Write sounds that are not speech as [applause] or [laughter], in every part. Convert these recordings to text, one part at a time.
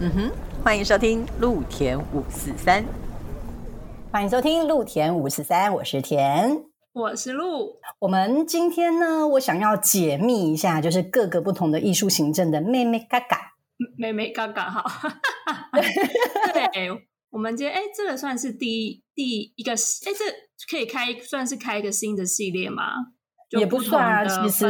嗯哼，欢迎收听陆田五四三，欢迎收听陆田五四三，我是田，我是陆。我们今天呢，我想要解密一下，就是各个不同的艺术行政的妹妹嘎嘎，妹妹嘎嘎好。[laughs] 对，我们今天哎，这个算是第一第一个，哎，这可以开算是开一个新的系列吗？也不算啊，其实。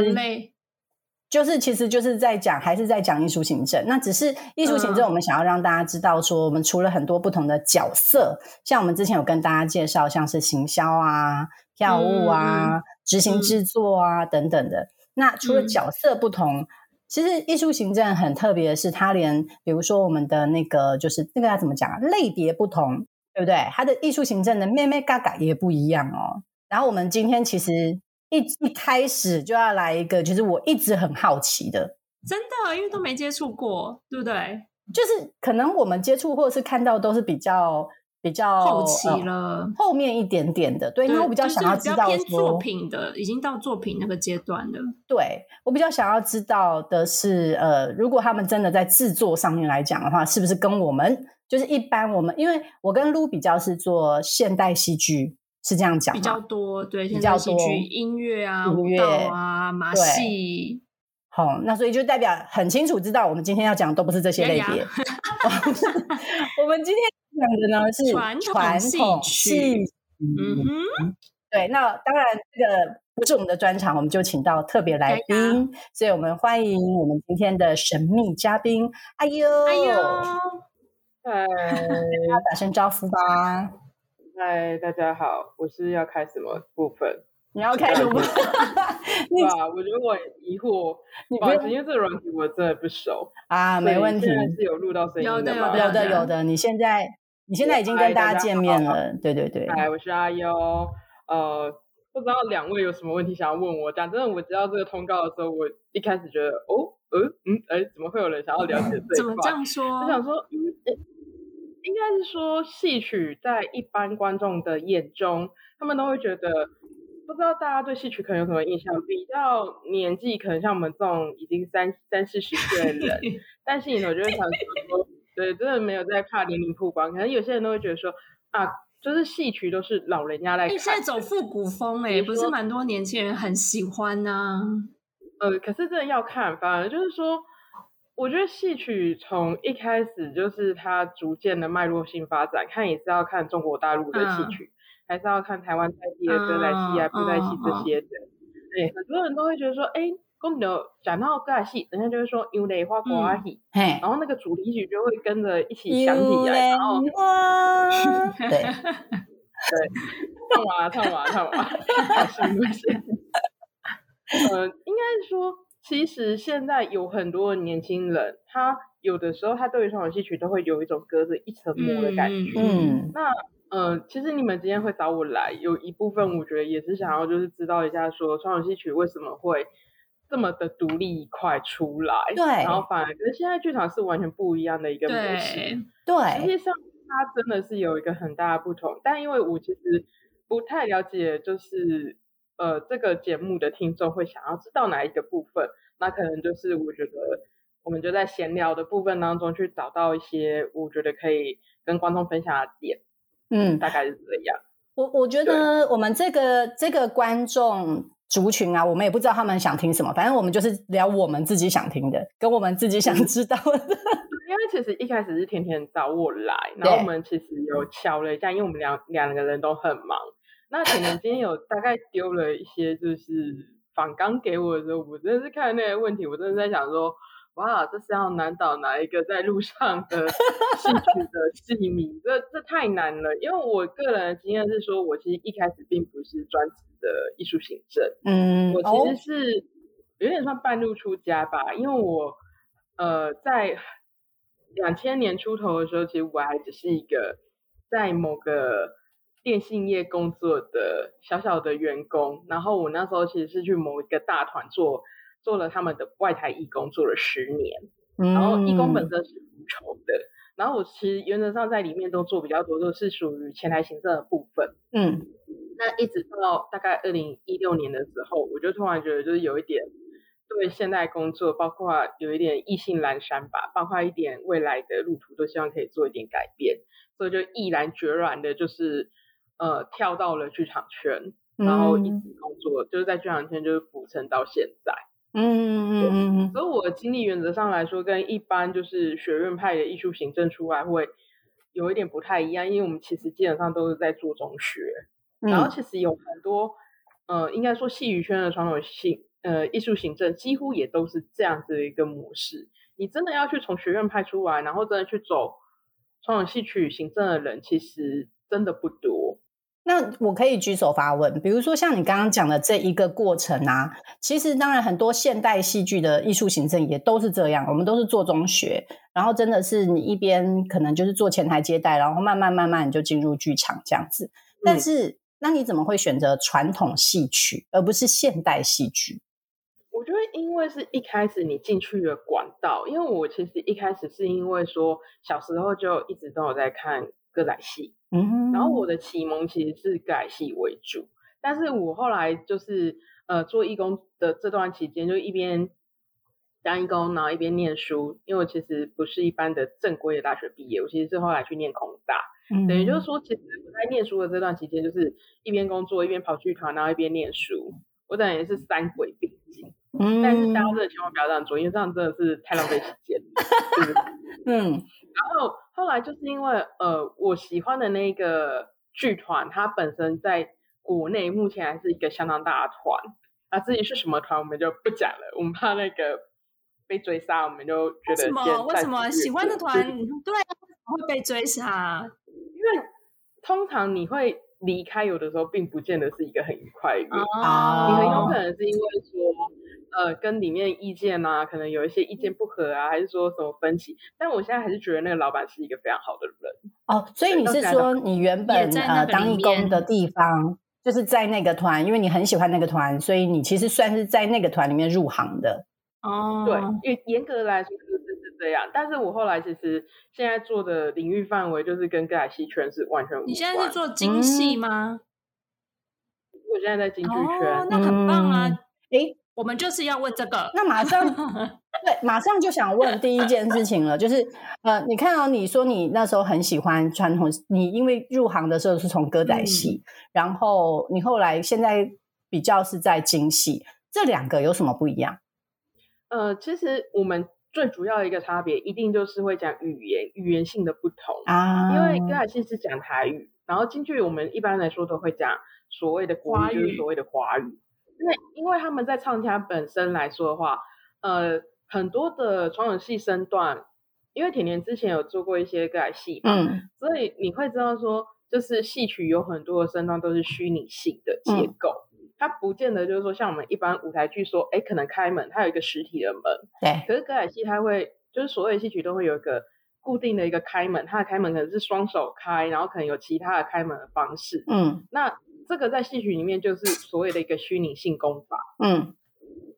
就是其实就是在讲，还是在讲艺术行政。那只是艺术行政，我们想要让大家知道说，我们除了很多不同的角色，像我们之前有跟大家介绍，像是行销啊、票务啊、执行制作啊等等的。那除了角色不同，其实艺术行政很特别的是，它连比如说我们的那个就是那个要怎么讲啊，类别不同，对不对？它的艺术行政的妹妹嘎嘎也不一样哦。然后我们今天其实。一一开始就要来一个，就是我一直很好奇的，真的，因为都没接触过，对不对？就是可能我们接触或者是看到都是比较比较后期了，后面一点点的。对，因为我比较想要知道作品的，已经到作品那个阶段了。对我比较想要知道的是，呃，如果他们真的在制作上面来讲的话，是不是跟我们就是一般我们，因为我跟 Lu 比较是做现代戏剧。是这样讲，比较多，对，比较多音乐啊，舞蹈啊，马戏。好，那所以就代表很清楚知道，我们今天要讲的都不是这些类别。[laughs] 我们今天讲的呢是传统戏曲。嗯哼，对，那当然这个不是我们的专场，我们就请到特别来宾，所以我们欢迎我们今天的神秘嘉宾。哎呦，哎呦，哎，打声招呼吧。嗨，大家好，我是要开什么部分？你要开什么？[laughs] 对吧？我觉得我疑惑，你不因为这个软体我真的不熟啊，没问题，是有录到声音的吗？有的，有的。你现在，你现在已经跟大家见面了，对对对。嗨，我是阿优，呃，不知道两位有什么问题想要问我？讲真的，我接到这个通告的时候，我一开始觉得，哦，嗯嗯，哎，怎么会有人想要了解这一块？怎么这样说？我想说，嗯。应该是说，戏曲在一般观众的眼中，他们都会觉得，不知道大家对戏曲可能有什么印象？比较年纪可能像我们这种已经三三四十岁的人，[laughs] 但是你我就会想说，对，真的没有在怕年龄曝光。可能有些人都会觉得说，啊，就是戏曲都是老人家来看，现在走复古风哎，不是蛮多年轻人很喜欢呢。呃，可是真的要看，反而就是说。我觉得戏曲从一开始就是它逐渐的脉络性发展，看也是要看中国大陆的戏曲，还是要看台湾在地的歌仔戏啊、布袋戏这些的。对，很多人都会觉得说，哎，公牛讲到歌仔戏，人家就会说有雷花瓜戏，然后那个主题曲就会跟着一起响起来，然后对 [laughs] 对，唱完唱完唱完，开心开心。呃，应该是说。其实现在有很多年轻人，他有的时候他对于传统戏曲都会有一种隔着一层膜的感觉。嗯，那呃，其实你们今天会找我来，有一部分我觉得也是想要就是知道一下，说传统戏曲为什么会这么的独立一块出来。对，然后反而跟现在剧场是完全不一样的一个模式。对，实际上它真的是有一个很大的不同。但因为我其实不太了解，就是。呃，这个节目的听众会想要知道哪一个部分？那可能就是我觉得，我们就在闲聊的部分当中去找到一些我觉得可以跟观众分享的点。嗯，大概是这样。我我觉得我们这个这个观众族群啊，我们也不知道他们想听什么，反正我们就是聊我们自己想听的，跟我们自己想知道的。[laughs] 因为其实一开始是甜甜找我来，然后我们其实有敲了一下，因为我们两两个人都很忙。那可能今天有大概丢了一些，就是仿刚给我的时候，我真的是看那些问题，我真的在想说，哇，这是要难倒哪一个在路上的戏曲的戏迷？这这太难了。因为我个人的经验是说，我其实一开始并不是专职的艺术行政，嗯，我其实是有点算半路出家吧。因为我呃在两千年出头的时候，其实我还只是一个在某个。电信业工作的小小的员工，然后我那时候其实是去某一个大团做做了他们的外台义工，做了十年。然后义工本身是无酬的，然后我其实原则上在里面都做比较多，都是属于前台行政的部分。嗯，那一直到大概二零一六年的时候，我就突然觉得就是有一点对现代工作，包括有一点意兴阑珊吧，包括一点未来的路途，都希望可以做一点改变，所以就毅然决然的，就是呃跳到了剧场圈，然后一直工作，就是在剧场圈就是浮沉到现在。嗯嗯嗯嗯。所以我的经历原则上来说，跟一般就是学院派的艺术行政出来会有一点不太一样，因为我们其实基本上都是在做中学，然后其实有很多呃，应该说戏剧圈的传统性。呃，艺术行政几乎也都是这样子的一个模式。你真的要去从学院派出来，然后真的去走传统戏曲行政的人，其实真的不多。那我可以举手发问，比如说像你刚刚讲的这一个过程啊，其实当然很多现代戏剧的艺术行政也都是这样，我们都是做中学，然后真的是你一边可能就是做前台接待，然后慢慢慢慢你就进入剧场这样子。但是那你怎么会选择传统戏曲而不是现代戏剧？我觉得，因为是一开始你进去的管道，因为我其实一开始是因为说小时候就一直都有在看歌仔戏，嗯，然后我的启蒙其实是歌仔戏为主，但是我后来就是呃做义工的这段期间，就一边当义工，然后一边念书，因为我其实不是一般的正规的大学毕业，我其实是后来去念空大，等于就是说，其实我在念书的这段期间，就是一边工作一边跑剧团，然后一边念书，我等于是三轨并进。嗯，但是大家真的千万不要这样做，因为这样真的是太浪费时间了。[laughs] 嗯，然后后来就是因为呃，我喜欢的那个剧团，它本身在国内目前还是一个相当大的团。啊，至于是什么团，我们就不讲了，我们怕那个被追杀，我们就觉得什么？为什么喜欢的团对会被追杀？因为通常你会离开，有的时候并不见得是一个很愉快的原因，你很有可能是因为说。呃，跟里面意见啊，可能有一些意见不合啊，还是说什么分歧？但我现在还是觉得那个老板是一个非常好的人哦。所以你是说，你原本呃当义工的地方就是在那个团，因为你很喜欢那个团，所以你其实算是在那个团里面入行的哦。对，因为严格来说这样。但是我后来其实现在做的领域范围就是跟歌仔戏圈是完全无关。你现在是做京戏吗？我现在在京剧圈，那很棒啊！诶。我们就是要问这个，那马上 [laughs] 对，马上就想问第一件事情了，就是呃，你看到你说你那时候很喜欢传统，你因为入行的时候是从歌仔戏，然后你后来现在比较是在京戏，这两个有什么不一样？呃，其实我们最主要的一个差别，一定就是会讲语言语言性的不同啊，因为歌仔戏是讲台语，然后京剧我们一般来说都会讲所谓的国语，就是所谓的华语。因为，因为他们在唱腔本身来说的话，呃，很多的传统戏身段，因为甜甜之前有做过一些歌仔戏嘛，所以你会知道说，就是戏曲有很多的身段都是虚拟性的结构，它不见得就是说像我们一般舞台剧说，哎，可能开门，它有一个实体的门，对，可是歌仔戏它会，就是所有的戏曲都会有一个固定的一个开门，它的开门可能是双手开，然后可能有其他的开门的方式，嗯，那。这个在戏曲里面就是所谓的一个虚拟性功法，嗯，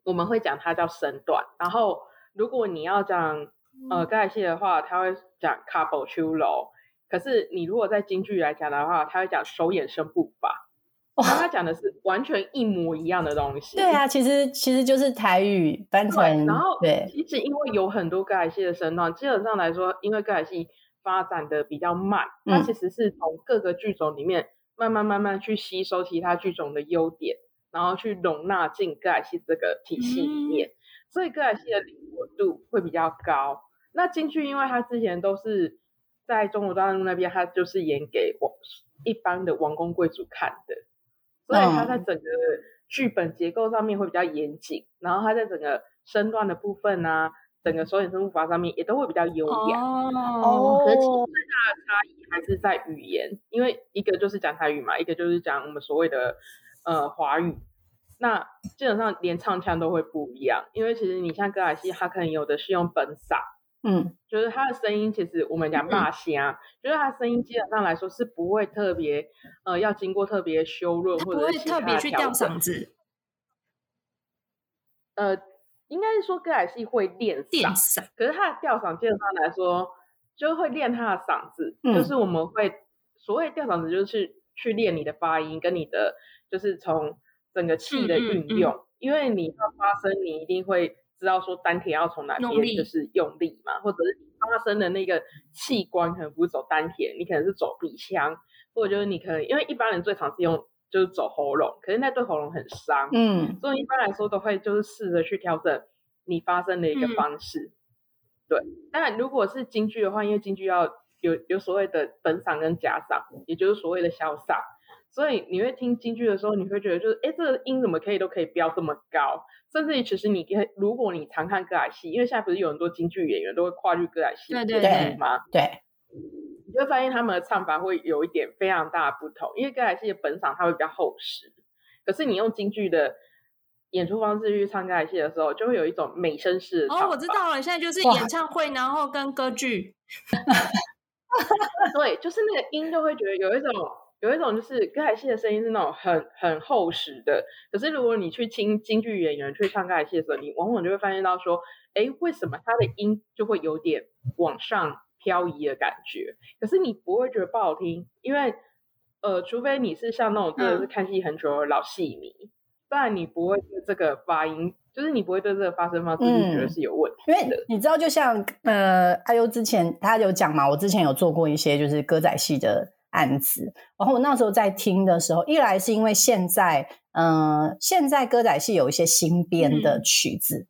我们会讲它叫身段。然后如果你要讲呃歌仔戏的话，它会讲 couple 秋楼。可是你如果在京剧来讲的话，它会讲手眼身步法。哇，他讲的是完全一模一样的东西。对啊，其实其实就是台语翻成。然后对，其实因为有很多歌仔戏的身段，基本上来说，因为歌仔戏发展的比较慢，它其实是从各个剧种里面。慢慢慢慢去吸收其他剧种的优点，然后去容纳进歌仔戏这个体系里面，所以歌仔戏的灵活度会比较高。那京剧因为它之前都是在中国大陆那边，它就是演给王一般的王公贵族看的，所以他在整个剧本结构上面会比较严谨，然后他在整个身段的部分啊。整个手眼身步伐上面也都会比较优雅哦，可是其实最大的差异还是在语言，因为一个就是讲台语嘛，一个就是讲我们所谓的呃华语，那基本上连唱腔都会不一样，因为其实你像歌仔戏，它可能有的是用本嗓，嗯，就是他的声音其实我们讲骂声，就是他声音基本上来说是不会特别呃要经过特别修润或者特别去吊嗓子，呃。应该是说歌仔戏会练嗓，可是他的吊嗓基本上来说，就会练他的嗓子。就是我们会所谓吊嗓子，就是去练你的发音跟你的，就是从整个气的运用。因为你要发声，你一定会知道说丹田要从哪边就是用力嘛，或者是发生的那个器官可能不是走丹田，你可能是走鼻腔，或者就是你可能因为一般人最常是用就是走喉咙，可是那对喉咙很伤，嗯，所以一般来说都会就是试着去调整你发声的一个方式。对，当然如果是京剧的话，因为京剧要有有所谓的本嗓跟假嗓，也就是所谓的小嗓。所以你会听京剧的时候，你会觉得就是，哎，这个音怎么可以都可以飙这么高？甚至于，其实你如果你常看歌仔戏，因为现在不是有很多京剧演员都会跨剧歌仔戏对对对吗？对，你就发现他们的唱法会有一点非常大的不同。因为歌仔戏的本嗓它会比较厚实，可是你用京剧的演出方式去唱歌仔戏的时候，就会有一种美声式的。哦，我知道了，现在就是演唱会，然后跟歌剧，[laughs] 对，就是那个音就会觉得有一种。有一种就是歌仔戏的声音是那种很很厚实的，可是如果你去听京剧演员去唱歌仔戏的时候，你往往就会发现到说，哎，为什么他的音就会有点往上漂移的感觉？可是你不会觉得不好听，因为呃，除非你是像那种真的是看戏很久的老戏迷，不然你不会对这个发音，就是你不会对这个发声方式觉得是有问题。因为你知道，就像呃，阿优之前他有讲嘛，我之前有做过一些就是歌仔戏的。案子，然后我那时候在听的时候，一来是因为现在，嗯，现在歌仔戏有一些新编的曲子，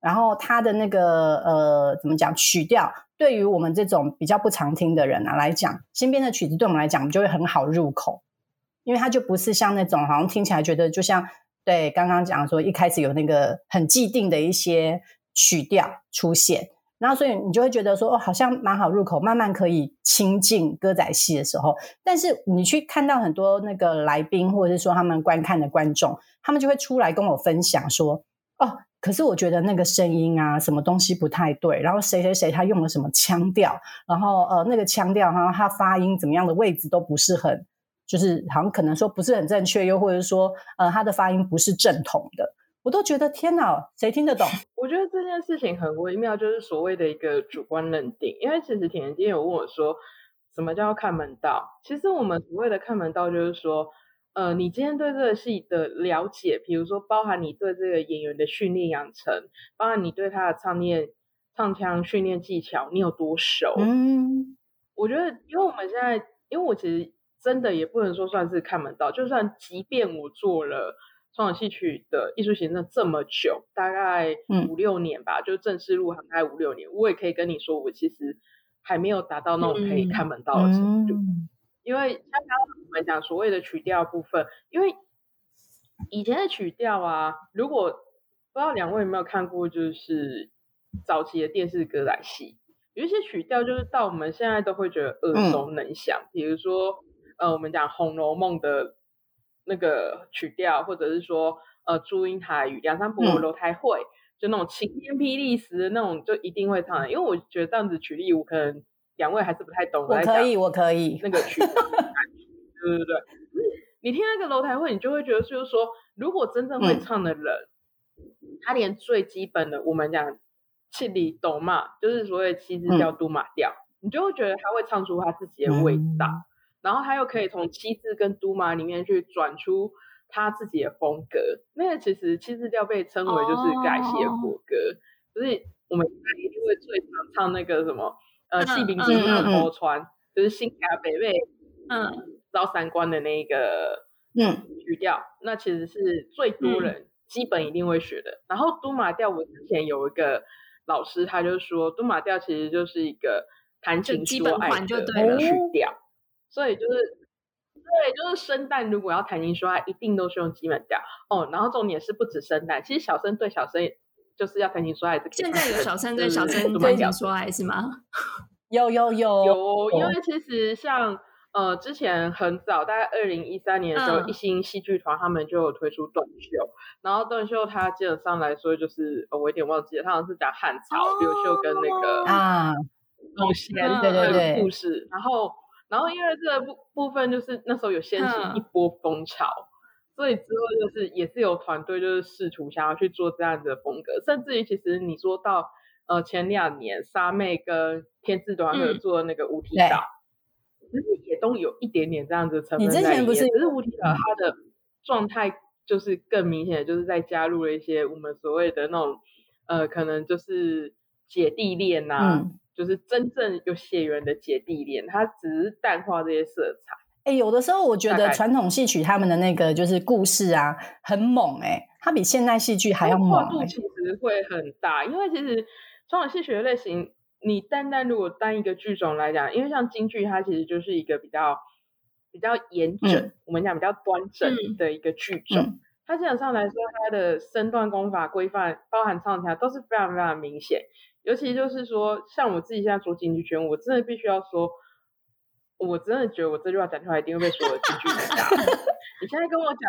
然后它的那个呃，怎么讲曲调，对于我们这种比较不常听的人啊来讲，新编的曲子对我们来讲就会很好入口，因为它就不是像那种好像听起来觉得就像对刚刚讲说一开始有那个很既定的一些曲调出现。然后，所以你就会觉得说，哦，好像蛮好入口，慢慢可以亲近歌仔戏的时候。但是你去看到很多那个来宾，或者是说他们观看的观众，他们就会出来跟我分享说，哦，可是我觉得那个声音啊，什么东西不太对。然后谁谁谁他用了什么腔调，然后呃，那个腔调然后，他发音怎么样的位置都不是很，就是好像可能说不是很正确，又或者说呃，他的发音不是正统的。我都觉得天哪，谁听得懂？我觉得这件事情很微妙，就是所谓的一个主观认定。因为其实田今天有问我说，什么叫看门道？其实我们所谓的看门道，就是说，呃，你今天对这个戏的了解，比如说包含你对这个演员的训练养成，包含你对他的唱念、唱腔训练技巧，你有多熟？嗯，我觉得，因为我们现在，因为我其实真的也不能说算是看门道，就算即便我做了。中港戏曲的艺术行政这么久，大概五六年吧，就正式入行大概五六年，我也可以跟你说，我其实还没有达到那种可以看门道的程度。因为像刚刚我们讲所谓的曲调部分，因为以前的曲调啊，如果不知道两位有没有看过，就是早期的电视歌仔戏，有一些曲调就是到我们现在都会觉得耳熟能详，比如说呃，我们讲《红楼梦》的。那个曲调，或者是说，呃，祝英台与梁山伯楼台会，就那种晴天霹雳时的那种，就一定会唱的。因为我觉得这样子曲例，我可能两位还是不太懂。我可以，我可以那个曲，[laughs] 对对对。你听那个楼台会，你就会觉得，就是说，如果真正会唱的人，他连最基本的我们讲气里抖嘛，就是所谓七字调、都马调，你就会觉得他会唱出他自己的味道。然后他又可以从七字跟都马里面去转出他自己的风格。那个其实七字调被称为就是改写国歌，就是我们一定会最常唱那个什么呃《戏兵金马坡川》，就是新卡北魏嗯招三关的那个嗯曲调，那其实是最多人基本一定会学的。然后都马调，我之前有一个老师，他就说都马调其实就是一个弹琴说爱的曲调。所以就是，对，就是生旦如果要谈情说爱，一定都是用基本调哦。然后重点是不止生旦，其实小生对小生就是要谈情说爱。这个现在有小生对小声弹琴说爱是吗？[laughs] 有有有有，因为其实像呃之前很早，大概二零一三年的时候，一星戏剧团他们就有推出短袖，然后短袖它基本上来说就是我有点忘记了，它好像是讲汉朝刘秀跟那个啊董贤的故事，然后。然后因为这个部部分就是那时候有掀起一波风潮，所以之后就是也是有团队就是试图想要去做这样子的风格，甚至于其实你说到呃前两年沙妹跟天智团合作那个无题岛，其实也都有一点点这样子成分在里面。只是无题岛它的状态就是更明显，就是在加入了一些我们所谓的那种呃，可能就是姐弟恋呐，就是真正有血缘的姐弟恋，它只是淡化这些色彩。哎，有的时候我觉得传统戏曲他们的那个就是故事啊，很猛哎，它比现代戏剧还要猛。度其实会很大，因为其实传统戏曲的类型，你单单如果单一个剧种来讲，因为像京剧，它其实就是一个比较比较严整，我们讲比较端正的一个剧种。它基本上来说，它的身段功法规范，包含唱腔都是非常非常明显。尤其就是说，像我自己现在做京剧圈，我真的必须要说。我真的觉得我这句话讲出来一定会被所有的京剧人打。[laughs] 你现在跟我讲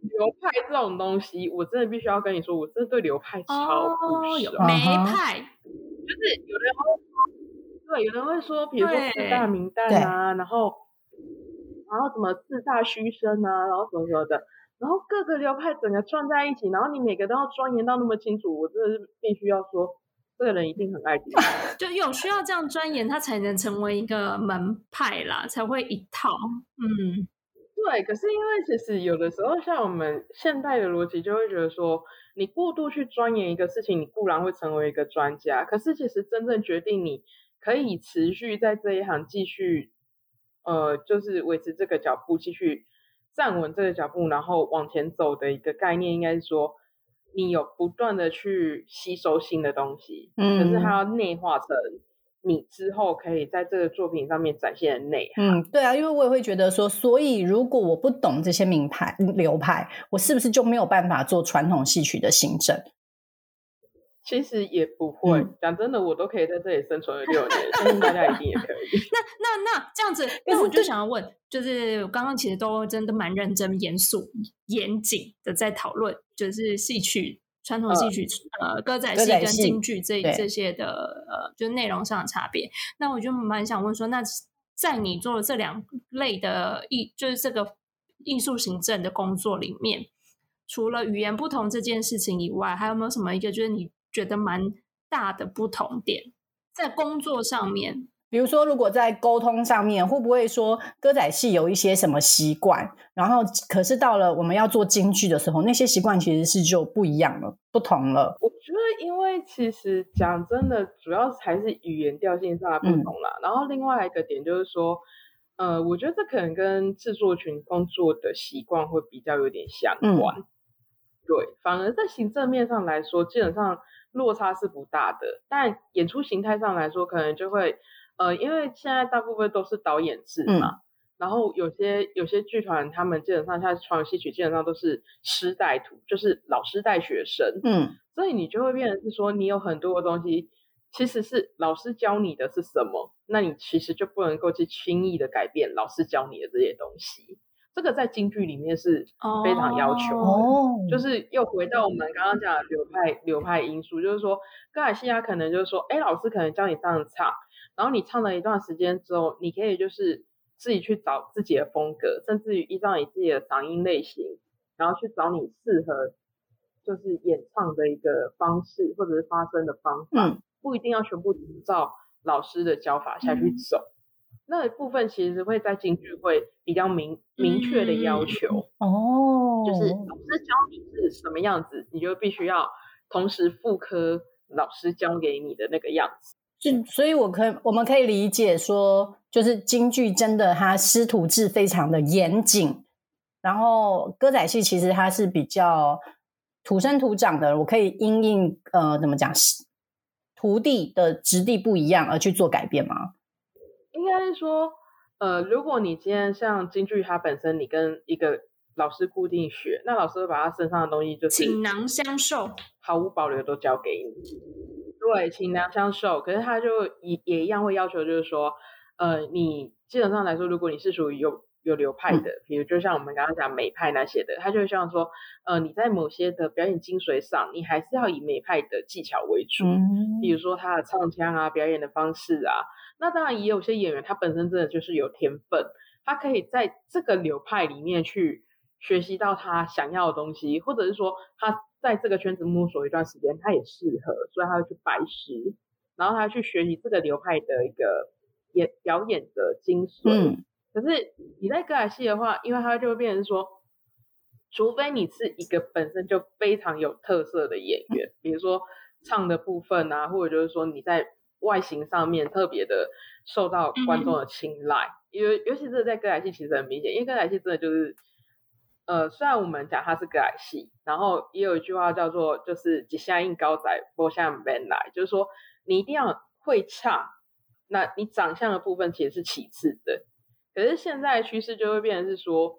流派这种东西，我真的必须要跟你说，我真的对流派超不熟。梅派就是有的人会说，对，有人会说，比如说四大名旦啊，然后然后什么四大虚声啊，然后什么什么的，然后各个流派整个串在一起，然后你每个都要钻研到那么清楚，我真的是必须要说。这个人一定很爱听，[laughs] 就有需要这样钻研，他才能成为一个门派啦，才会一套。嗯，对。可是因为其实有的时候，像我们现代的逻辑，就会觉得说，你过度去钻研一个事情，你固然会成为一个专家。可是其实真正决定你可以持续在这一行继续，呃，就是维持这个脚步，继续站稳这个脚步，然后往前走的一个概念，应该是说。你有不断的去吸收新的东西，嗯，可是它要内化成你之后可以在这个作品上面展现的内涵。嗯，对啊，因为我也会觉得说，所以如果我不懂这些名牌流派，我是不是就没有办法做传统戏曲的行政？其实也不会，讲真的，我都可以在这里生存了六年，相信大家一定也可以。[laughs] 那那那这样子，那我就想要问，就是刚刚其实都真的蛮认真、严肃、严谨的在讨论，就是戏曲、传统戏曲、呃歌仔戏跟京剧这这些的呃，就内容上的差别。那我就蛮想问说，那在你做了这两类的艺，就是这个艺术行政的工作里面，除了语言不同这件事情以外，还有没有什么一个就是你？觉得蛮大的不同点，在工作上面，比如说，如果在沟通上面，会不会说歌仔戏有一些什么习惯，然后可是到了我们要做京剧的时候，那些习惯其实是就不一样了，不同了。我觉得，因为其实讲真的，主要还是语言调性上的不同啦。然后另外一个点就是说，呃，我觉得这可能跟制作群工作的习惯会比较有点相关。对，反而在行政面上来说，基本上。落差是不大的，但演出形态上来说，可能就会，呃，因为现在大部分都是导演制嘛，然后有些有些剧团，他们基本上像传统戏曲，基本上都是师带徒，就是老师带学生，嗯，所以你就会变成是说，你有很多的东西，其实是老师教你的是什么，那你其实就不能够去轻易的改变老师教你的这些东西。这个在京剧里面是非常要求的，就是又回到我们刚刚讲的流派流派因素，就是说，歌仔戏啊，可能就是说，哎，老师可能教你这样唱，然后你唱了一段时间之后，你可以就是自己去找自己的风格，甚至于依照你自己的嗓音类型，然后去找你适合就是演唱的一个方式或者是发声的方法，不一定要全部照老师的教法下去走。那一部分其实会在京剧会比较明明确的要求哦，就是老师教你是什么样子，你就必须要同时复刻老师教给你的那个样子。就所以，我可我们可以理解说，就是京剧真的它师徒制非常的严谨，然后歌仔戏其实它是比较土生土长的，我可以因应呃怎么讲，徒弟的质地不一样而去做改变吗？应该是说，呃，如果你今天像京剧，它本身你跟一个老师固定学，那老师会把他身上的东西就倾囊相授，毫无保留都交给你。对，倾囊相授。可是他就也也一样会要求，就是说，呃，你基本上来说，如果你是属于有有流派的，比如就像我们刚刚讲美派那些的，他就会像说，呃，你在某些的表演精髓上，你还是要以美派的技巧为主，比如说他的唱腔啊，表演的方式啊。那当然也有些演员，他本身真的就是有天分，他可以在这个流派里面去学习到他想要的东西，或者是说他在这个圈子摸索一段时间，他也适合，所以他要去拜师，然后他去学习这个流派的一个演表演的精髓。嗯。可是你在歌仔戏的话，因为他就会变成说，除非你是一个本身就非常有特色的演员，比如说唱的部分啊，或者就是说你在外形上面特别的受到观众的青睐，因为尤其是在歌仔戏其实很明显，因为歌仔戏真的就是，呃，虽然我们讲它是歌仔戏，然后也有一句话叫做就是“几下硬高仔不像 man 来”，就是说你一定要会唱，那你长相的部分其实是其次的。可是现在的趋势就会变成是说，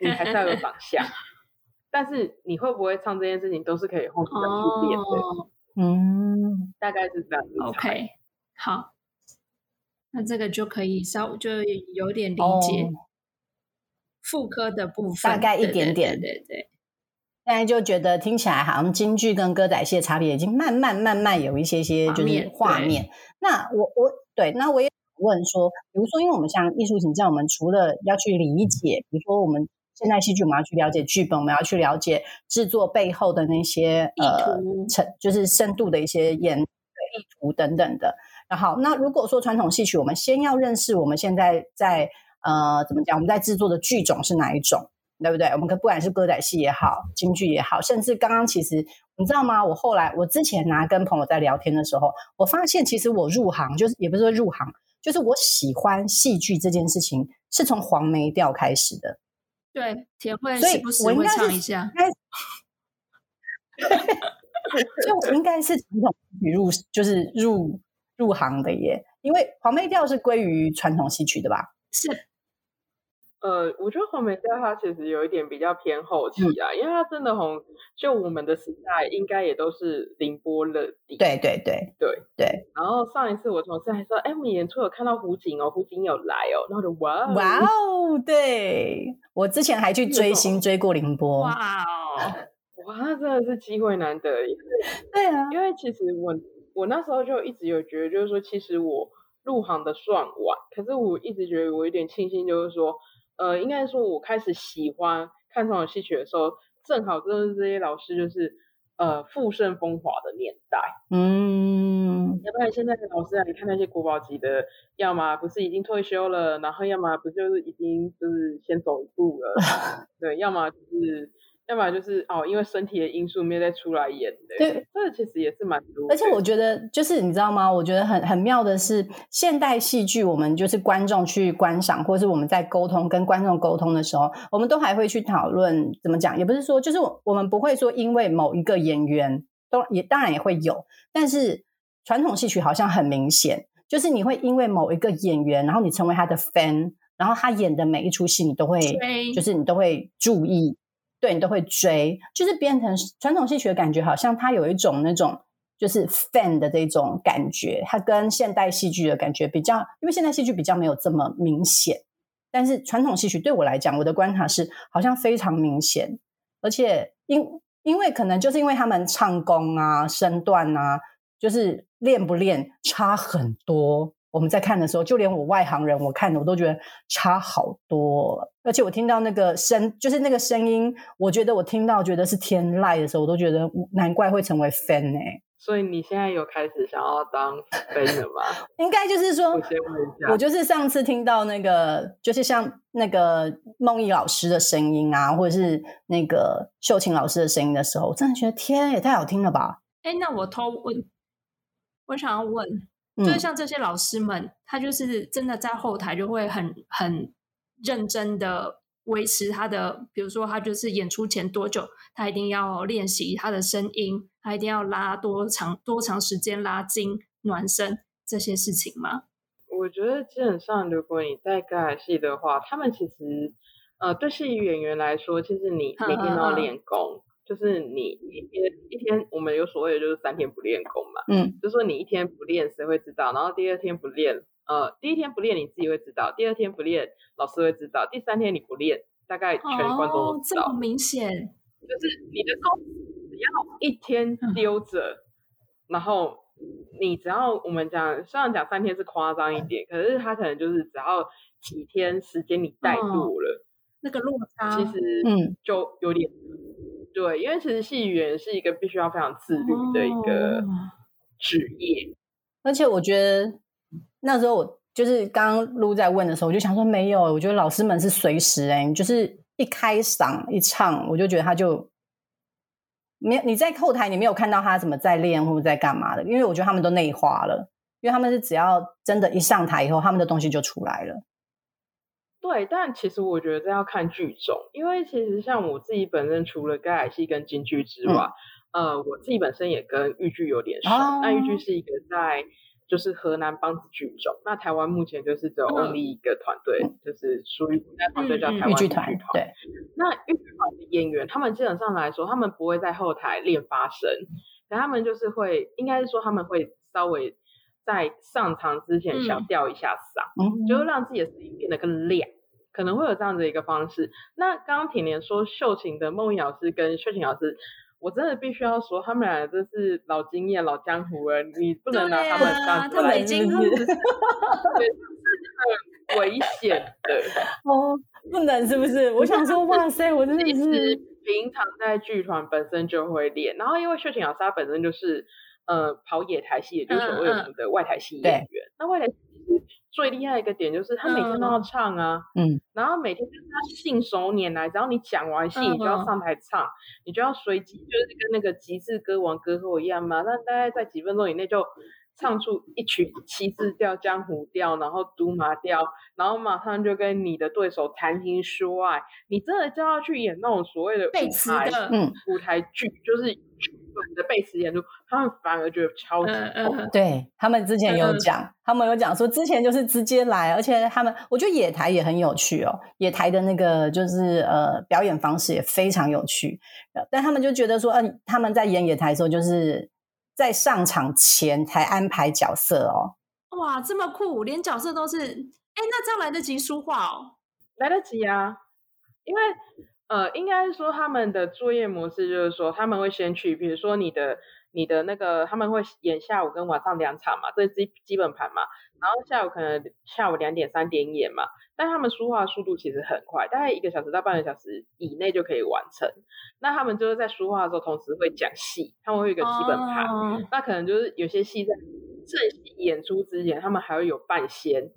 你还是要有长相，[laughs] 但是你会不会唱这件事情都是可以后续的去练的。嗯，大概是这样子。OK，好，那这个就可以稍就有点理解妇科的部分，大概一点点。对对。现在就觉得听起来好像京剧跟歌仔戏的差别已经慢慢慢慢有一些些就是画面。那我我对，那我也问说，比如说，因为我们像艺术形象，我们除了要去理解，比如说我们。现代戏剧，我们要去了解剧本，我们要去了解制作背后的那些呃，成就是深度的一些演意图等等的。然后，那如果说传统戏曲，我们先要认识我们现在在呃怎么讲，我们在制作的剧种是哪一种，对不对？我们可不管是歌仔戏也好，京剧也好，甚至刚刚其实你知道吗？我后来我之前拿跟朋友在聊天的时候，我发现其实我入行就是也不是说入行，就是我喜欢戏剧这件事情是从黄梅调开始的。对，田慧时不时会唱一下。就 [laughs] 应该是传统戏曲入，就是入入行的耶，因为黄梅调是归于传统戏曲的吧？是。呃，我觉得黄梅调它其实有一点比较偏后期啊，因为它真的红，就我们的时代应该也都是凌波乐地。对对对对对。然后上一次我同事还说，哎，我们演出有看到胡锦哦，胡锦有来哦，然后就哇哇哦，对我之前还去追星追过凌波。哇哦，哇，那真的是机会难得。[laughs] 对啊，因为其实我我那时候就一直有觉得，就是说其实我入行的算晚，可是我一直觉得我有点庆幸，就是说。呃，应该说，我开始喜欢看传统戏曲的时候，正好就是这些老师就是呃富盛风华的年代。嗯，要不然现在的老师啊，你看那些国宝级的，要么不是已经退休了，然后要么不就是已经就是先走一步了，[laughs] 对，要么就是。要不然就是哦，因为身体的因素没有再出来演的。对，这其实也是蛮多。而且我觉得，就是你知道吗？我觉得很很妙的是，现代戏剧，我们就是观众去观赏，或是我们在沟通跟观众沟通的时候，我们都还会去讨论怎么讲。也不是说，就是我们不会说，因为某一个演员都也当然也会有，但是传统戏曲好像很明显，就是你会因为某一个演员，然后你成为他的 fan，然后他演的每一出戏，你都会就是你都会注意。对你都会追，就是变成传统戏曲的感觉，好像它有一种那种就是 fan 的这种感觉，它跟现代戏剧的感觉比较，因为现代戏剧比较没有这么明显，但是传统戏曲对我来讲，我的观察是好像非常明显，而且因因为可能就是因为他们唱功啊、身段啊，就是练不练差很多。我们在看的时候，就连我外行人，我看的我都觉得差好多。而且我听到那个声，就是那个声音，我觉得我听到觉得是天籁的时候，我都觉得难怪会成为 fan 哎。所以你现在有开始想要当 [laughs] fan 了吗？应该就是说，我先问一下，我就是上次听到那个，就是像那个梦怡老师的声音啊，或者是那个秀琴老师的声音的时候，我真的觉得天也太好听了吧！哎，那我偷问，我想要问。就是像这些老师们，他就是真的在后台就会很很认真的维持他的，比如说他就是演出前多久，他一定要练习他的声音，他一定要拉多长多长时间拉筋暖身这些事情吗？我觉得基本上，如果你在歌仔戏的话，他们其实呃，对戏剧演员来说，其实你每天都要练功。就是你一天一天，我们有所谓的就是三天不练功嘛，嗯，就说你一天不练，谁会知道？然后第二天不练，呃，第一天不练你自己会知道，第二天不练老师会知道，第三天你不练，大概全观众都知道。这么明显，就是你的功只要一天丢着，然后你只要我们讲，虽然讲三天是夸张一点，可是他可能就是只要几天时间你带入了，那个落差其实嗯就有点。对，因为其实戏员是一个必须要非常自律的一个职业，而且我觉得那时候我就是刚刚录在问的时候，我就想说没有，我觉得老师们是随时哎，就是一开嗓一唱，我就觉得他就没有你在后台，你没有看到他怎么在练或者在干嘛的，因为我觉得他们都内化了，因为他们是只要真的一上台以后，他们的东西就出来了。对，但其实我觉得这要看剧种，因为其实像我自己本身除了歌仔戏跟京剧之外，呃，我自己本身也跟豫剧有点熟。那豫剧是一个在就是河南梆子剧种，那台湾目前就是只有 only 一个团队，就是属于那团队叫台湾豫剧团。对，那豫剧团的演员，他们基本上来说，他们不会在后台练发声，可他们就是会，应该是说他们会稍微在上场之前小吊一下嗓，就是让自己的声音变得更亮。可能会有这样的一个方式。那刚刚铁年说秀琴的梦颖老师跟秀琴老师，我真的必须要说，他们俩真是老经验、老江湖了，你不能拿他们当他们已经 [laughs] 对，是很危险的哦，不能是不是？我想说，哇塞，我真的 [laughs] 是平常在剧团本身就会练，然后因为秀琴老师她本身就是呃跑野台戏，也就是所谓的外台戏演员，那外台。最厉害一个点就是他每天都要唱啊，嗯，然后每天就是他信手拈来，只要你讲完戏，你就要上台唱，你就要随机，就是跟那个极致歌王歌后一样嘛。那大概在几分钟以内就唱出一曲七字调、江湖调，然后独马调，然后马上就跟你的对手谈情说爱。你真的就要去演那种所谓的舞台，嗯，舞台剧，就是剧本。的背词演出，他们反而觉得超级痛。对他们之前有讲，他们有讲说之前就是直接来，而且他们我觉得野台也很有趣哦，野台的那个就是呃表演方式也非常有趣。但他们就觉得说，嗯，他们在演野台的时候，就是在上场前才安排角色哦。哇，这么酷，连角色都是哎，那这样来得及书画哦？来得及啊，因为。呃，应该是说他们的作业模式就是说，他们会先去，比如说你的你的那个，他们会演下午跟晚上两场嘛，这是基基本盘嘛。然后下午可能下午两点三点演嘛，但他们书画速度其实很快，大概一个小时到半个小时以内就可以完成。那他们就是在书画的时候，同时会讲戏，他们会有一个基本盘。那可能就是有些戏在正戏演出之前，他们还会有半仙，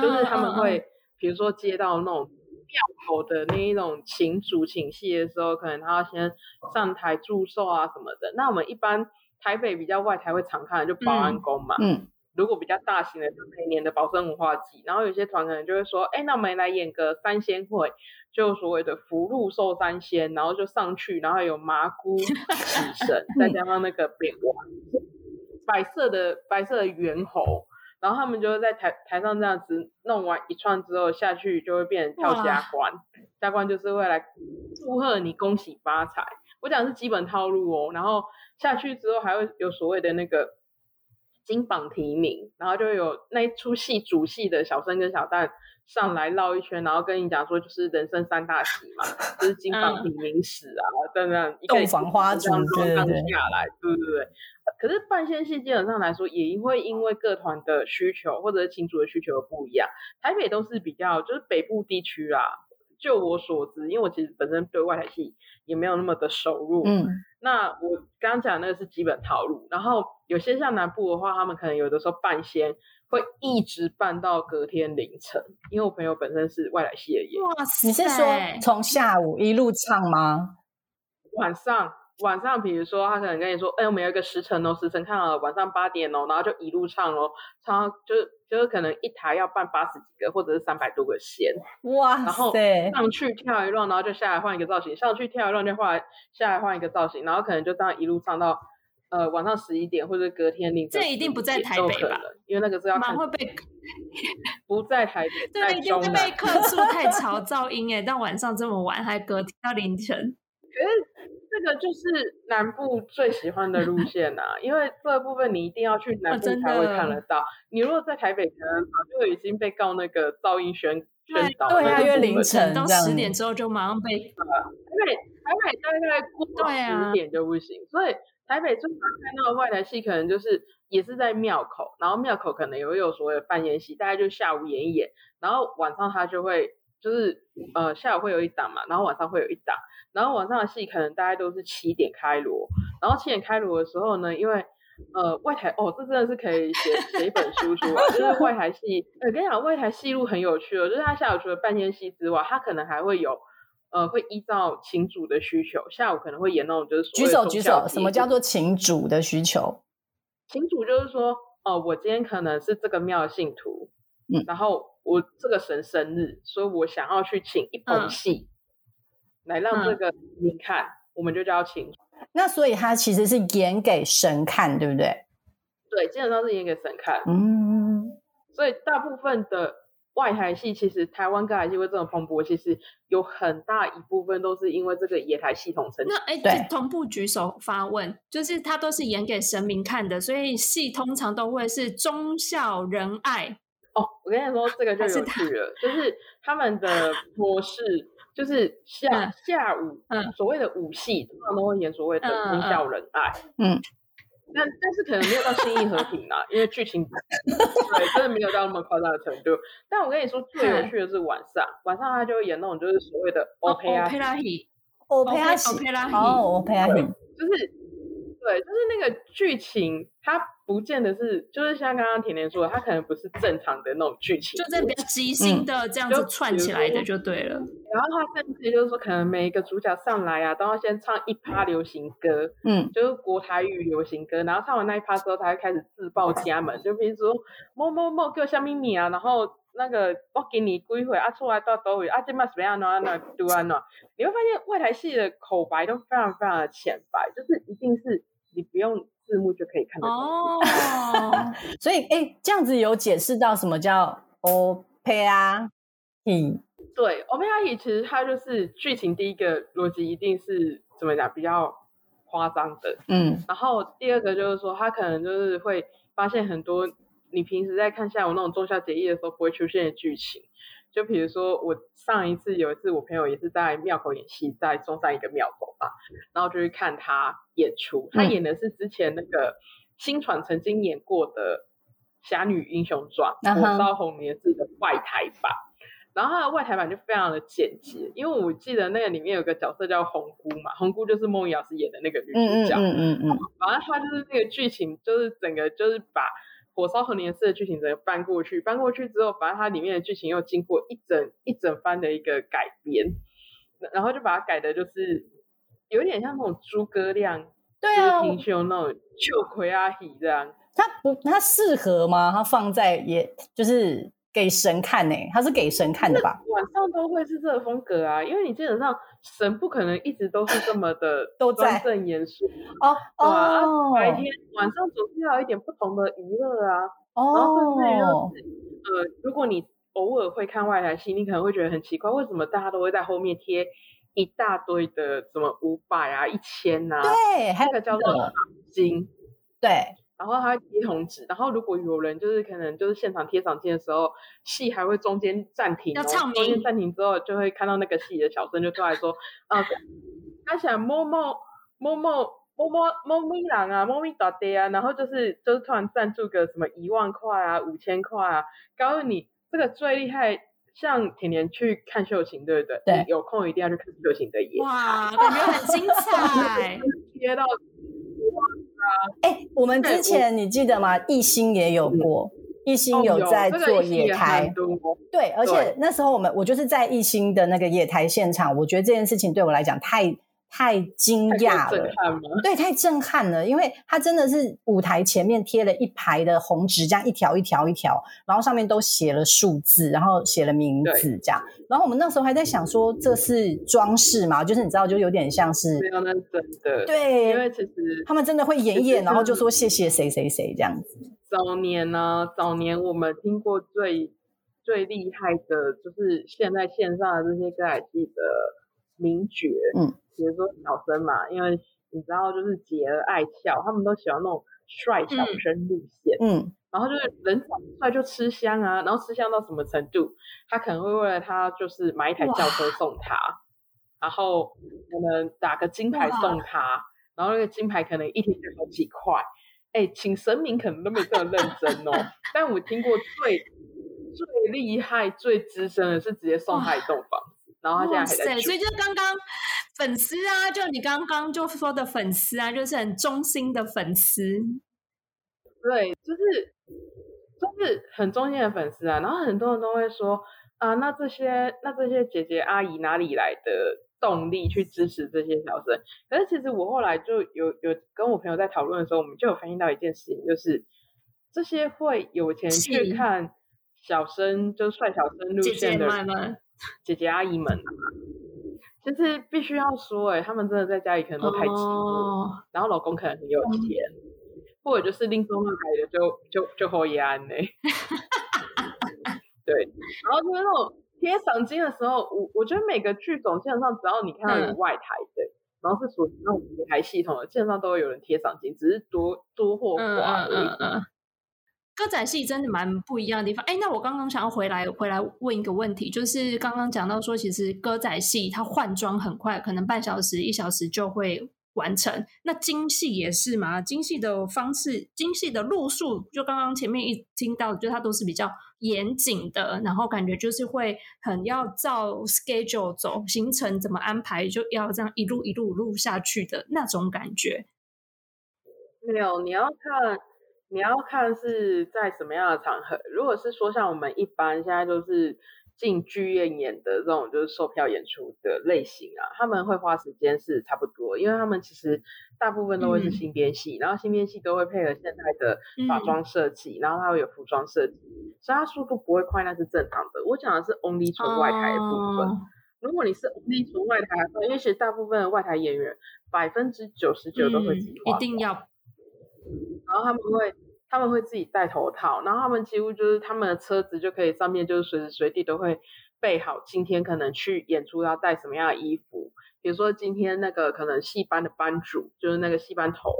就是他们会比如说接到那种。庙口的那一种请主请戏的时候，可能他要先上台祝寿啊什么的。那我们一般台北比较外台会常看的就保安宫嘛。嗯。如果比较大型的，就每年的保生文化祭。然后有些团可能就会说，哎，那我们来演个三仙会，就所谓的福禄寿三仙，然后就上去，然后有麻姑喜 [laughs] 神，再加上那个扁王，白色的白色的猿猴。然后他们就会在台台上这样子弄完一串之后下去，就会变成跳加关，加关就是会来祝贺你恭喜发财。我讲是基本套路哦。然后下去之后还会有所谓的那个金榜题名，然后就有那一出戏主戏的小生跟小旦上来绕一圈，然后跟你讲说就是人生三大喜嘛，就是金榜题名史啊等等，洞房花烛这样下来，对对对。可是半仙戏基本上来说，也会因为各团的需求或者是群主的需求不一样。台北都是比较就是北部地区啦，就我所知，因为我其实本身对外台戏也没有那么的收入。嗯，那我刚刚讲那个是基本套路，然后有些像南部的话，他们可能有的时候半仙会一直办到隔天凌晨。因为我朋友本身是外来系的演，哇塞！你是说从下午一路唱吗？晚上。晚上，比如说他可能跟你说，哎，我们有一个时辰哦，时辰看了晚上八点哦，然后就一路唱哦，唱就是就是可能一台要办八十几个或者是三百多个弦，哇，然后上去跳一段，然后就下来换一个造型，上去跳一段就换下来换一个造型，然后可能就这样一路唱到呃晚上十一点或者隔天凌晨，这一定不在台北吧？因为那个是要看会被 [laughs] 不在台北，对，一定会被客诉太吵噪音哎，到晚上这么晚还隔天到凌晨，可是。这个就是南部最喜欢的路线呐，因为这部分你一定要去南部才会看得到。你如果在台北，可能早就已经被告那个噪音宣宣导。对啊，因为凌晨到十点之后就马上被。台北台北大概过十点就不行，所以台北最常看到的外来戏，可能就是也是在庙口，然后庙口可能也会有所谓的半夜戏，大概就下午演一演，然后晚上他就会就是呃下午会有一档嘛，然后晚上会有一档。然后晚上的戏可能大概都是七点开锣，然后七点开锣的时候呢，因为呃外台哦，这真的是可以写写一本书出来，就是外台戏。我跟你讲，外台戏路很有趣哦，就是他下午除了半天戏之外，他可能还会有呃，会依照请主的需求，下午可能会演那种就是举手举手，什么叫做请主的需求？请主就是说，哦，我今天可能是这个庙的信徒，嗯，然后我这个神生日，所以我想要去请一本戏来让这个你看，我们就叫请。那所以他其实是演给神看，对不对？对，基本上是演给神看。嗯，所以大部分的。外台戏其实台湾歌台戏会这么蓬勃，其实有很大一部分都是因为这个野台系统成。那哎，对同步举手发问，就是他都是演给神明看的，所以戏通常都会是忠孝仁爱。哦，我跟你说，这个就有趣了，就是他们的模式，就是下下午，嗯，所谓的武戏通常都会演所谓的忠孝仁爱，嗯。但但是可能没有到心意和平啦，因为剧情 [laughs] 对真的没有到那么夸张的程度。但我跟你说，最有趣的是晚上，晚上他就会演那种就是所谓的 opera opera opera 哦 opera 就是对，就是那个剧情，它不见得是，就是像刚刚甜甜说的，它可能不是正常的那种剧情，就在比较即兴的这样子串起来的就对了。然后他甚至就是说，可能每一个主角上来啊，都要先唱一趴流行歌，嗯，就是国台语流行歌。然后唱完那一趴之后，他会开始自报家门，就比如说某某某给我下秘密啊，然后那个我给你归回啊，出来到都会啊，这嘛什么样呢？那读完了，你会发现外台戏的口白都非常非常的浅白，就是一定是你不用字幕就可以看得懂。哦，[laughs] 所以哎，这样子有解释到什么叫 opera？嗯。对，O P R E 其实它就是剧情第一个逻辑一定是怎么讲比较夸张的，嗯，然后第二个就是说它可能就是会发现很多你平时在看下午那种中孝节义的时候不会出现的剧情，就比如说我上一次有一次我朋友也是在庙口演戏，在中山一个庙口吧，然后就去看他演出，他演的是之前那个新传曾经演过的《侠女英雄传》火烧红莲寺的外台版。然后它的外台版就非常的简洁，因为我记得那个里面有个角色叫红姑嘛，红姑就是孟瑶老师演的那个女主角。嗯嗯嗯嗯。反正他就是那个剧情，就是整个就是把火烧和年寺的剧情整个搬过去，搬过去之后，反正它里面的剧情又经过一整一整番的一个改编，然后就把它改的就是有点像那种诸葛亮、对啊，平胸那种秋葵阿喜这样。它不，它适合吗？它放在也就是。给神看呢，他是给神看的吧？晚上都会是这个风格啊，因为你基本上神不可能一直都是这么的 [laughs] 都端正严肃哦哦。白天晚上总是要一点不同的娱乐啊。哦。然后甚至于呃，如果你偶尔会看外来戏，你可能会觉得很奇怪，为什么大家都会在后面贴一大堆的什么五百啊、一千呐？对，还有个叫做金，对。然后他会贴红纸，然后如果有人就是可能就是现场贴赏金的时候，戏还会中间暂停，要唱中间暂停之后，就会看到那个戏的小生就出来说，啊，他想某某某某某某某咪郎啊，某咪大爹啊，然后就是就是突然赞助个什么一万块啊，五千块啊，告诉你这个最厉害，像甜甜去看秀琴，对不对？对，有空一定要去看秀琴的演，哇，感觉很精彩，[laughs] 贴到。[laughs] 哎，我们之前你记得吗？艺兴也有过，艺兴有在做野台，对，而且那时候我们我就是在艺兴的那个野台现场，我觉得这件事情对我来讲太。太惊讶了，对，太震撼了，因为他真的是舞台前面贴了一排的红纸，这样一条一条一条，然后上面都写了数字，然后写了名字，这样。然后我们那时候还在想说，这是装饰嘛？就是你知道，就有点像是没有那真的。对，因为其实他们真的会演演，然后就说谢谢谁谁谁这样子。早年呢，早年我们听过最最厉害的，就是现在线上的这些歌仔戏的名角，嗯。比如说小生嘛，因为你知道，就是姐儿爱俏，他们都喜欢那种帅小生路线。嗯，然后就是人长得帅就吃香啊，然后吃香到什么程度，他可能会为了他就是买一台轿车送他，然后可能打个金牌送他，然后那个金牌可能一天就好几块。哎，请神明可能都没这么认真哦。但我听过最最厉害、最资深的是直接送他一栋房子，然后他现在还在所以就刚刚。粉丝啊，就你刚刚就说的粉丝啊，就是很忠心的粉丝。对，就是就是很忠心的粉丝啊。然后很多人都会说，啊，那这些那这些姐姐阿姨哪里来的动力去支持这些小生？可是其实我后来就有有跟我朋友在讨论的时候，我们就有反映到一件事情，就是这些会有钱去看小生，就帅小生路线的姐姐阿姨们啊，就是必须要说，哎，他们真的在家里可能都太寂寞，然后老公可能很有钱，或者就是另中那来的就就就好压呢。[laughs] 对，然后就是那种贴赏金的时候，我我觉得每个剧种基本上只要你看到有外台的，然后是属于那种舞台系统的，基本上都会有人贴赏金，只是多多或寡而已。歌仔戏真的蛮不一样的地方。哎，那我刚刚想要回来回来问一个问题，就是刚刚讲到说，其实歌仔戏它换装很快，可能半小时一小时就会。完成那精细也是嘛？精细的方式、精细的路数，就刚刚前面一听到，就它都是比较严谨的，然后感觉就是会很要照 schedule 走，行程怎么安排，就要这样一路一路路下去的那种感觉。没有，你要看你要看是在什么样的场合。如果是说像我们一般现在都是。进剧院演的这种就是售票演出的类型啊，他们会花时间是差不多，因为他们其实大部分都会是新编戏，然后新编戏都会配合现在的化妆设计，然后它会有服装设计，所以它速度不会快，那是正常的。我讲的是 only 纯外台的部分。如果你是 only 从外台的话，因为其实大部分的外台演员百分之九十九都会自己一定要，然后他们会。他们会自己戴头套，然后他们几乎就是他们的车子就可以上面就是随时随地都会备好今天可能去演出要带什么样的衣服。比如说今天那个可能戏班的班主就是那个戏班头，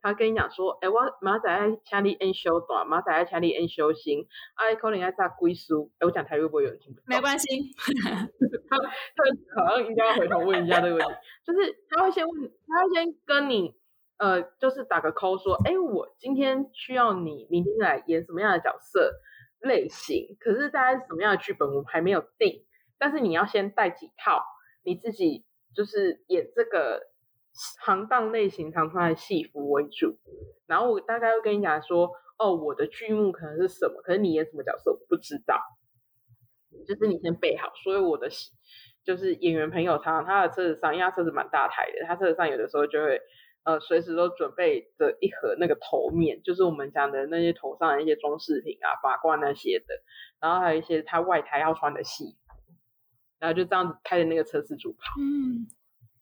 他跟你讲说，哎，我马仔爱请你演修短，马仔爱请你演修新，哎，可能爱炸龟书。哎，我讲台会不会有人听不懂？没关系，[laughs] 他他好像应该要回头问一下这个问题，就是他会先问，他会先跟你。呃，就是打个 call 说，哎，我今天需要你明天来演什么样的角色类型？可是大概什么样的剧本我们还没有定，但是你要先带几套，你自己就是演这个行当类型常穿的戏服为主。然后我大概会跟你讲说，哦，我的剧目可能是什么，可是你演什么角色我不知道，就是你先备好。所以我的就是演员朋友，常常他的车子上，因为他车子蛮大台的，他车子上有的时候就会。呃，随时都准备着一盒那个头面，就是我们讲的那些头上的一些装饰品啊、发冠那些的，然后还有一些他外台要穿的戏服，然后就这样子开着那个车四处跑。嗯，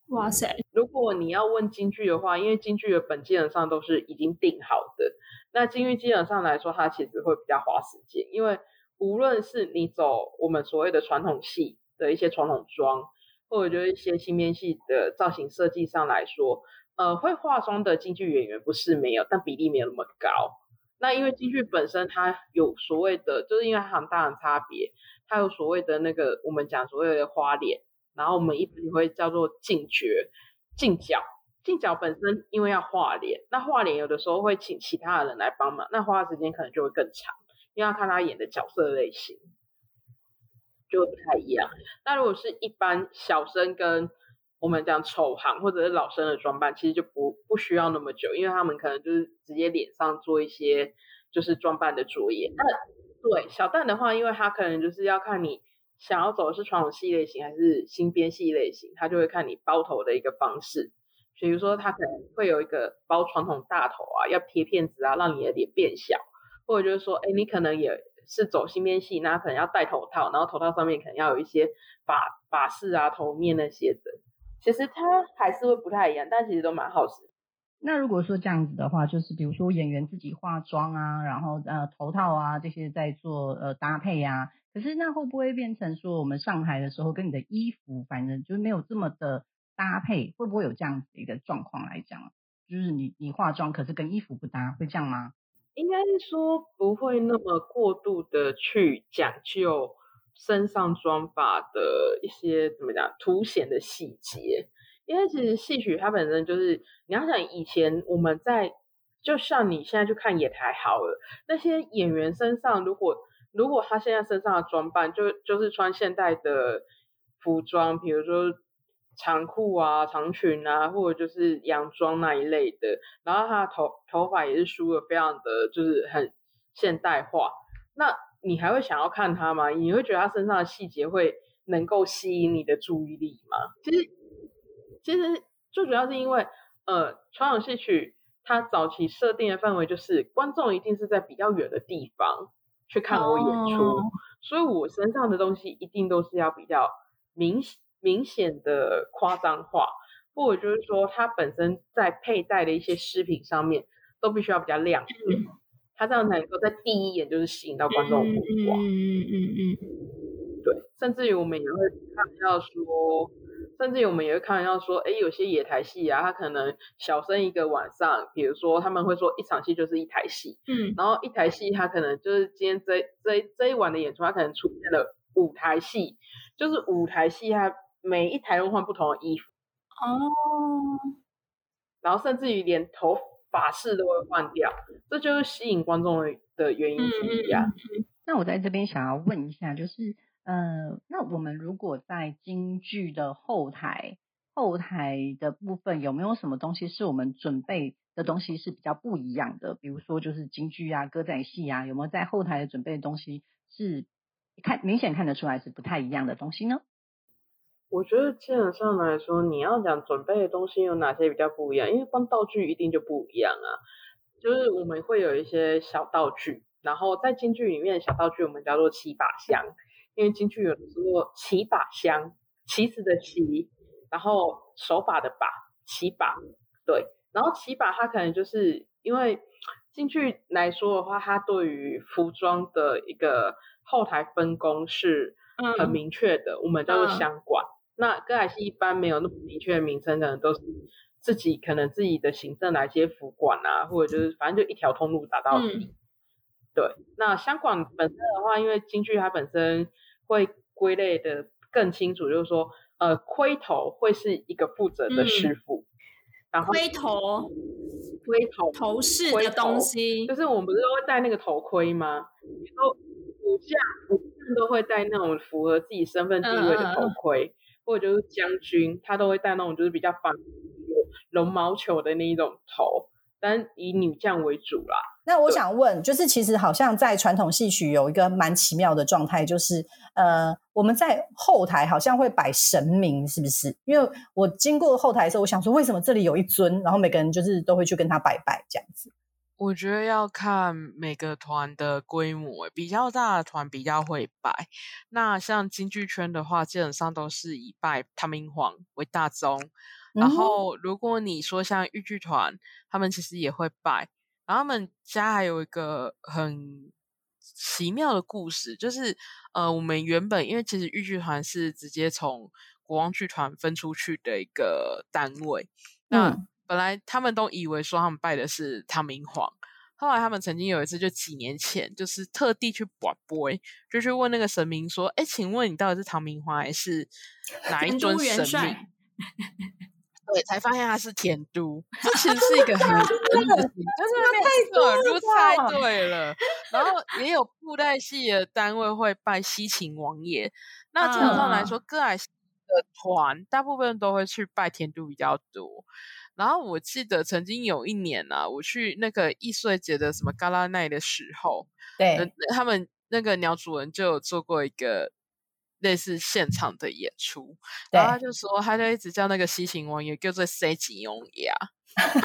哇塞！如果你要问京剧的话，因为京剧的本基本上都是已经定好的，那京剧基本上来说，它其实会比较花时间，因为无论是你走我们所谓的传统戏的一些传统装，或者就是一些新编戏的造型设计上来说。呃，会化妆的京剧演员不是没有，但比例没有那么高。那因为京剧本身它有所谓的，就是因为它很大的差别，它有所谓的那个我们讲所谓的花脸，然后我们一般会叫做净角、净角。本身因为要画脸，那画脸有的时候会请其他的人来帮忙，那花的时间可能就会更长，因为要看他演的角色类型就会不太一样。那如果是一般小生跟我们讲丑行或者是老生的装扮，其实就不不需要那么久，因为他们可能就是直接脸上做一些就是装扮的作业。那对小旦的话，因为他可能就是要看你想要走的是传统戏类型还是新编戏类型，他就会看你包头的一个方式。比如说他可能会有一个包传统大头啊，要贴片子啊，让你的脸变小，或者就是说，哎，你可能也是走新编戏，那可能要戴头套，然后头套上面可能要有一些把把饰啊、头面那些的。其实它还是会不太一样，但其实都蛮耗时。那如果说这样子的话，就是比如说演员自己化妆啊，然后呃头套啊这些在做呃搭配啊，可是那会不会变成说我们上台的时候跟你的衣服反正就是没有这么的搭配？会不会有这样子的一个状况来讲？就是你你化妆可是跟衣服不搭，会这样吗？应该是说不会那么过度的去讲究。身上妆法的一些怎么讲凸显的细节，因为其实戏曲它本身就是你要想以前我们在就像你现在去看也台好了，那些演员身上如果如果他现在身上的装扮就就是穿现代的服装，比如说长裤啊、长裙啊，或者就是洋装那一类的，然后他的头头发也是梳的非常的就是很现代化，那。你还会想要看他吗？你会觉得他身上的细节会能够吸引你的注意力吗？其实，其实最主要是因为，呃，传统戏曲它早期设定的范围就是观众一定是在比较远的地方去看我演出，所以我身上的东西一定都是要比较明明显的夸张化，或者就是说它本身在佩戴的一些饰品上面都必须要比较亮眼。他这样才能够在第一眼就是吸引到观众目光。嗯嗯嗯嗯，对，甚至于我们也会开玩笑说，甚至于我们也会开玩笑说，哎，有些野台戏啊，他可能小生一个晚上，比如说他们会说一场戏就是一台戏，嗯，然后一台戏他可能就是今天这这这一晚的演出，他可能出现了五台戏，就是五台戏，他每一台都换不同的衣服，哦，然后甚至于连头。法式都会换掉，这就是吸引观众的原因之一啊。那我在这边想要问一下，就是呃，那我们如果在京剧的后台后台的部分，有没有什么东西是我们准备的东西是比较不一样的？比如说，就是京剧啊、歌仔戏啊，有没有在后台的准备的东西是看明显看得出来是不太一样的东西呢？我觉得基本上来说，你要讲准备的东西有哪些比较不一样，因为光道具一定就不一样啊。就是我们会有一些小道具，然后在京剧里面小道具我们叫做旗把香，因为京剧有的时候旗把香，棋子的棋，然后手把的把，旗把，对，然后旗把它可能就是因为京剧来说的话，它对于服装的一个后台分工是很明确的，我们叫做香管。那歌仔戏一般没有那么明确的名称，可能都是自己可能自己的行政来接服管啊，或者就是反正就一条通路打到底。对，那香港本身的话，因为京剧它本身会归类的更清楚，就是说，呃，盔头会是一个负责的师傅，然后盔头，盔头头饰的东西，就是我们不是都会戴那个头盔吗？然后武将武将都会戴那种符合自己身份地位的头盔。或者就是将军，他都会戴那种就是比较方绒毛球的那一种头，但以女将为主啦。那我想问，就是其实好像在传统戏曲有一个蛮奇妙的状态，就是呃，我们在后台好像会摆神明，是不是？因为我经过后台的时候，我想说，为什么这里有一尊，然后每个人就是都会去跟他拜拜这样子。我觉得要看每个团的规模，比较大的团比较会拜。那像京剧圈的话，基本上都是以拜唐明皇为大宗。然后如果你说像豫剧团，他们其实也会拜。然后他们家还有一个很奇妙的故事，就是呃，我们原本因为其实豫剧团是直接从国王剧团分出去的一个单位，那。本来他们都以为说他们拜的是唐明皇，后来他们曾经有一次，就几年前，就是特地去卜卜，就去问那个神明说：“哎，请问你到底是唐明皇还是 [laughs] 哪一尊神明？”对，才发现他是田都，[laughs] 这其实是一个很 [laughs] 神奇的事情，就是他太耳都猜对了。然后也有布袋戏的单位会拜西秦王爷，那基本上来说，歌仔戏的团大部分都会去拜田都比较多。然后我记得曾经有一年啊，我去那个易碎节的什么嘎拉奈的时候，对，他们那个鸟主人就有做过一个类似现场的演出，然后他就说，他就一直叫那个西秦王爷叫做 C 吉翁爷，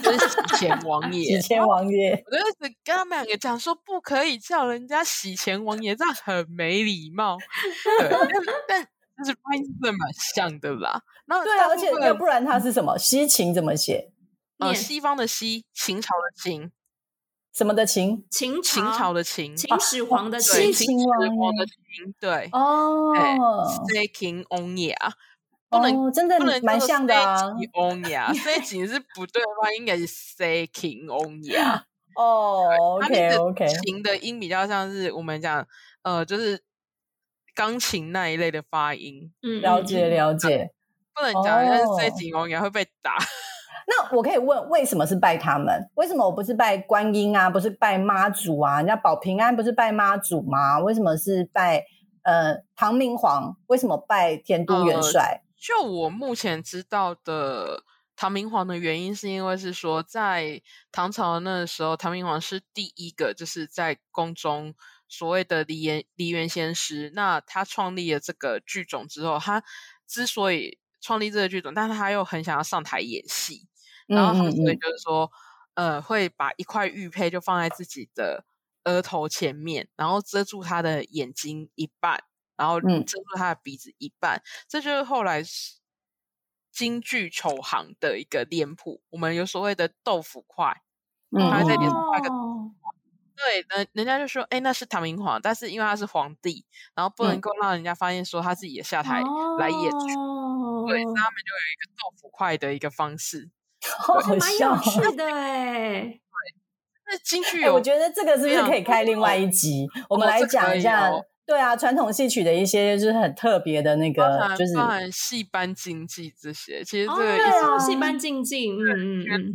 就是洗钱王 [laughs] 爷，洗钱王爷，我就一直跟他们两个讲说，不可以叫人家洗钱王爷，这样很没礼貌。对，但就是发音真的蛮像的啦。对啊，而且要不然它是什么？西秦怎么写？呃，西方的西，秦朝的秦，什么的秦？秦秦朝的秦，秦始皇的秦，秦始皇的秦，对哦。C King On 呀，不能真的不能蛮像的啊。On 呀，C 秦是不对的话，应该是 C King On 呀。哦，OK OK，秦的音比较像是我们讲呃，就是钢琴那一类的发音。嗯，了解了解。不能讲，但是在景王也会被打。[laughs] 那我可以问，为什么是拜他们？为什么我不是拜观音啊？不是拜妈祖啊？人家保平安不是拜妈祖吗？为什么是拜呃唐明皇？为什么拜天都元帅？就我目前知道的，唐明皇的原因是因为是说，在唐朝那时候，唐明皇是第一个就是在宫中所谓的梨园梨园先师。那他创立了这个剧种之后，他之所以创立这个剧种，但是他又很想要上台演戏，然后所以就是说，呃，会把一块玉佩就放在自己的额头前面，然后遮住他的眼睛一半，然后遮住他的鼻子一半，这就是后来。京剧丑行的一个脸谱，我们有所谓的豆腐块，他在脸上画个，对，人人家就说，哎，那是唐明皇，但是因为他是皇帝，然后不能够让人家发现说他自己也下台来演出，对，他们就有一个豆腐块的一个方式，[laughs] 好有趣的哎，[laughs] 对，那京剧，我觉得这个是不是可以开另外一集，我们来讲一下。对啊，传统戏曲的一些就是很特别的那个，就是戏班经济这些，其实这个对啊，戏班经济，嗯嗯嗯，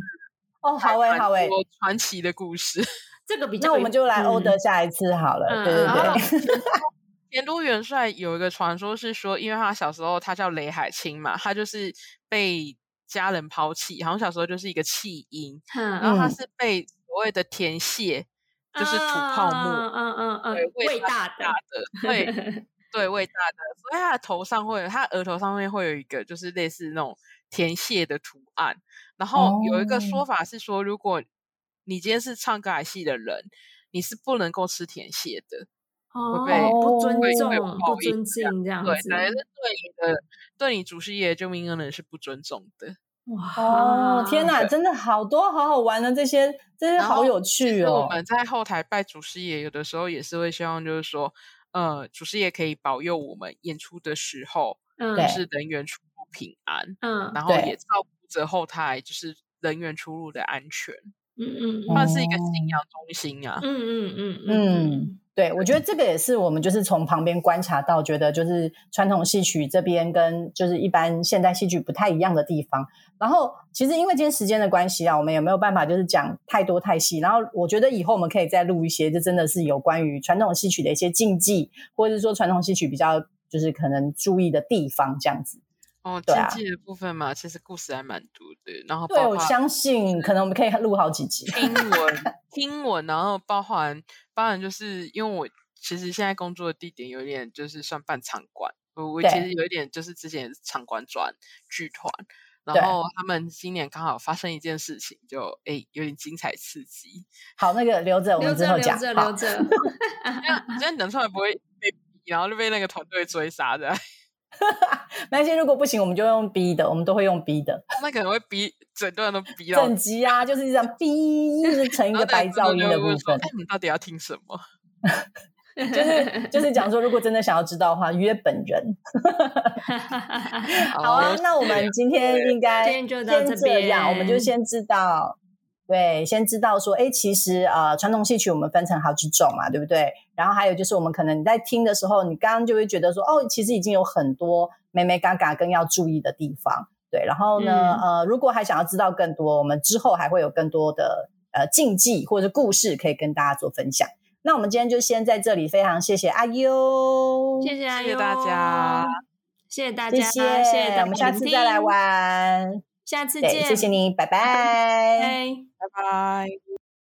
哦，好诶，好诶，传奇的故事，这个比较，那我们就来欧德下一次好了，对对对。[laughs] [laughs] 田都元帅有一个传说是说，因为他小时候他叫雷海清嘛，他就是被家人抛弃，好像小时候就是一个弃婴，然后他是被所谓的田蟹。就是吐泡沫，嗯嗯嗯，喂大大的，对 [laughs] 对，喂大的，所以他的头上会，他额头上面会有一个，就是类似那种田蟹的图案。然后有一个说法是说，如果你今天是唱歌戏的人，你是不能够吃甜蟹的，会被不尊重、不尊敬这样子。对，你的、对你主事业救命恩人是不尊重的。哇哦，天哪，真的好多好好玩的这些，这些好有趣哦。我们在后台拜祖师爷，有的时候也是会希望，就是说，呃，祖师爷可以保佑我们演出的时候，嗯就是人员出入平安，嗯，然后也照顾着后台，就是人员出入的安全。嗯嗯，它是一个信仰中心啊。嗯嗯嗯嗯。对，我觉得这个也是我们就是从旁边观察到，觉得就是传统戏曲这边跟就是一般现代戏曲不太一样的地方。然后其实因为今天时间的关系啊，我们也没有办法就是讲太多太细。然后我觉得以后我们可以再录一些，就真的是有关于传统戏曲的一些禁忌，或者是说传统戏曲比较就是可能注意的地方这样子。哦，经济的部分嘛，其实故事还蛮多的。然后，对我相信，可能我们可以录好几集听闻，[laughs] 听闻，然后包含，包含就是因为我其实现在工作的地点有点就是算半场馆，我我其实有一点就是之前场馆转剧团，然后他们今年刚好发生一件事情，就哎有点精彩刺激。好，那个留着我们之后讲，留着留 [laughs] 着。你这样等出来不会被，然后就被那个团队追杀的。[laughs] 那些如果不行，我们就用 B 的，我们都会用 B 的。那可能会 B，整段都 B 到整集啊，就是这样逼，是成一个白噪音的部分。哎，你到底要听什么？就是就是讲说，如果真的想要知道的话，约本人。[laughs] 好啊，那我们今天应该先这样，我们就先知道。对，先知道说，哎，其实呃，传统戏曲我们分成好几种嘛，对不对？然后还有就是，我们可能你在听的时候，你刚刚就会觉得说，哦，其实已经有很多美美嘎嘎更要注意的地方。对，然后呢，呃，如果还想要知道更多，我们之后还会有更多的呃禁忌或者故事可以跟大家做分享。那我们今天就先在这里，非常谢谢阿优，谢谢阿优大家，谢谢大家，谢谢，我们下次再来玩。下次见，谢谢你，拜。拜，拜。拜拜。